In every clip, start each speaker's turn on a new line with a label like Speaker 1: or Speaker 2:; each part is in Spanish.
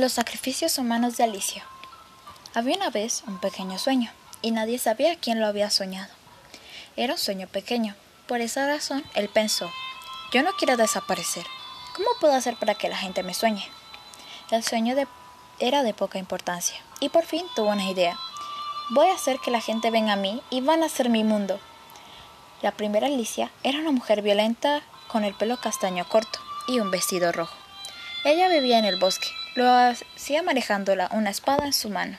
Speaker 1: Los sacrificios humanos de Alicia. Había una vez un pequeño sueño, y nadie sabía quién lo había soñado. Era un sueño pequeño. Por esa razón, él pensó, yo no quiero desaparecer. ¿Cómo puedo hacer para que la gente me sueñe? El sueño era de poca importancia, y por fin tuvo una idea. Voy a hacer que la gente venga a mí y van a ser mi mundo. La primera Alicia era una mujer violenta con el pelo castaño corto y un vestido rojo. Ella vivía en el bosque, lo hacía manejando una espada en su mano,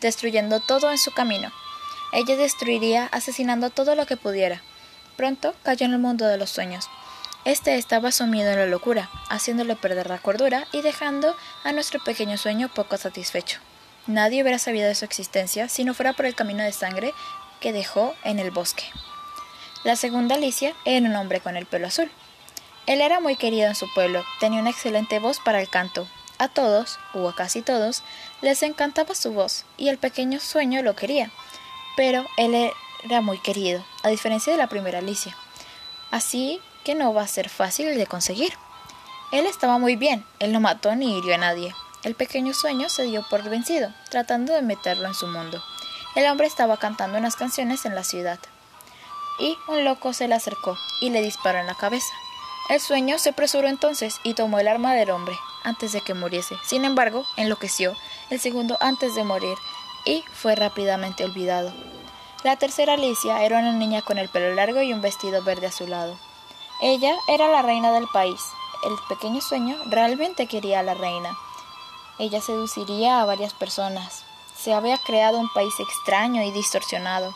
Speaker 1: destruyendo todo en su camino. Ella destruiría asesinando todo lo que pudiera. Pronto cayó en el mundo de los sueños. Este estaba sumido en la locura, haciéndole perder la cordura y dejando a nuestro pequeño sueño poco satisfecho. Nadie hubiera sabido de su existencia si no fuera por el camino de sangre que dejó en el bosque. La segunda Alicia era un hombre con el pelo azul. Él era muy querido en su pueblo, tenía una excelente voz para el canto. A todos, o a casi todos, les encantaba su voz, y el pequeño sueño lo quería. Pero él era muy querido, a diferencia de la primera Alicia. Así que no va a ser fácil de conseguir. Él estaba muy bien, él no mató ni hirió a nadie. El pequeño sueño se dio por vencido, tratando de meterlo en su mundo. El hombre estaba cantando unas canciones en la ciudad. Y un loco se le acercó y le disparó en la cabeza. El sueño se apresuró entonces y tomó el arma del hombre antes de que muriese. Sin embargo, enloqueció el segundo antes de morir y fue rápidamente olvidado. La tercera Alicia era una niña con el pelo largo y un vestido verde azulado. Ella era la reina del país. El pequeño sueño realmente quería a la reina. Ella seduciría a varias personas. Se había creado un país extraño y distorsionado.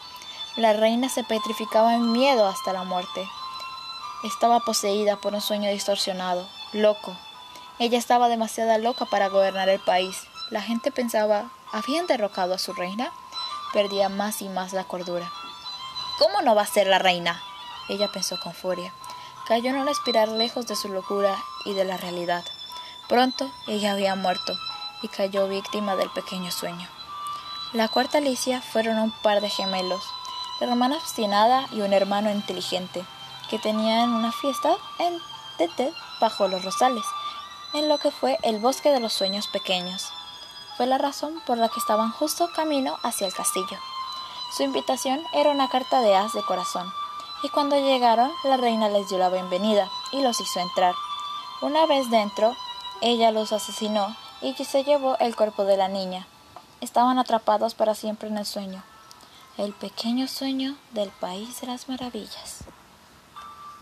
Speaker 1: La reina se petrificaba en miedo hasta la muerte. Estaba poseída por un sueño distorsionado, loco. Ella estaba demasiado loca para gobernar el país. La gente pensaba, ¿habían derrocado a su reina? Perdía más y más la cordura. ¿Cómo no va a ser la reina? Ella pensó con furia. Cayó en una espiral lejos de su locura y de la realidad. Pronto ella había muerto y cayó víctima del pequeño sueño. La cuarta Alicia fueron un par de gemelos, la hermana obstinada y un hermano inteligente que tenían una fiesta en Tete bajo los rosales, en lo que fue el bosque de los sueños pequeños. Fue la razón por la que estaban justo camino hacia el castillo. Su invitación era una carta de as de corazón, y cuando llegaron la reina les dio la bienvenida y los hizo entrar. Una vez dentro, ella los asesinó y se llevó el cuerpo de la niña. Estaban atrapados para siempre en el sueño, el pequeño sueño del país de las maravillas.